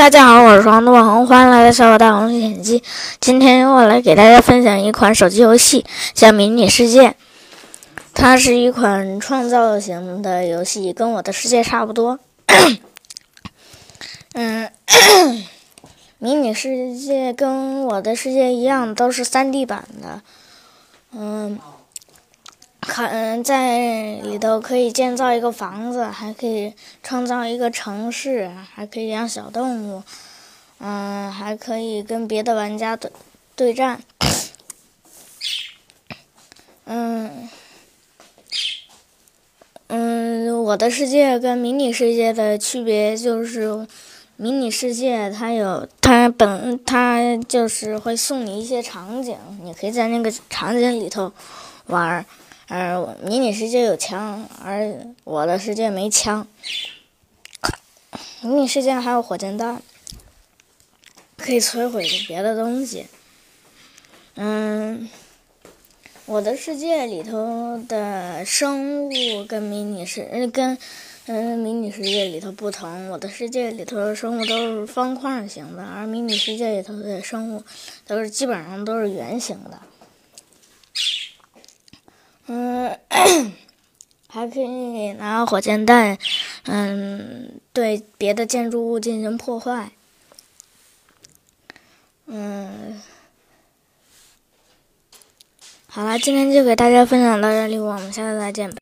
大家好，我是黄东恒，欢迎来到《小伙大王历险记》。今天我来给大家分享一款手机游戏，叫《迷你世界》。它是一款创造型的游戏，跟我的世界差不多。嗯，迷你世界跟我的世界一样，都是三 D 版的。嗯。嗯，在里头可以建造一个房子，还可以创造一个城市，还可以养小动物，嗯，还可以跟别的玩家对对战。嗯，嗯，我的世界跟迷你世界的区别就是，迷你世界它有它本它就是会送你一些场景，你可以在那个场景里头玩。而迷你世界有枪，而我的世界没枪。迷你世界还有火箭弹，可以摧毁别的东西。嗯，我的世界里头的生物跟迷你世跟嗯迷你世界里头不同。我的世界里头的生物都是方块型的，而迷你世界里头的生物都是基本上都是圆形的。嗯，还可以拿火箭弹，嗯，对别的建筑物进行破坏。嗯，好了，今天就给大家分享到这里，我们下次再见。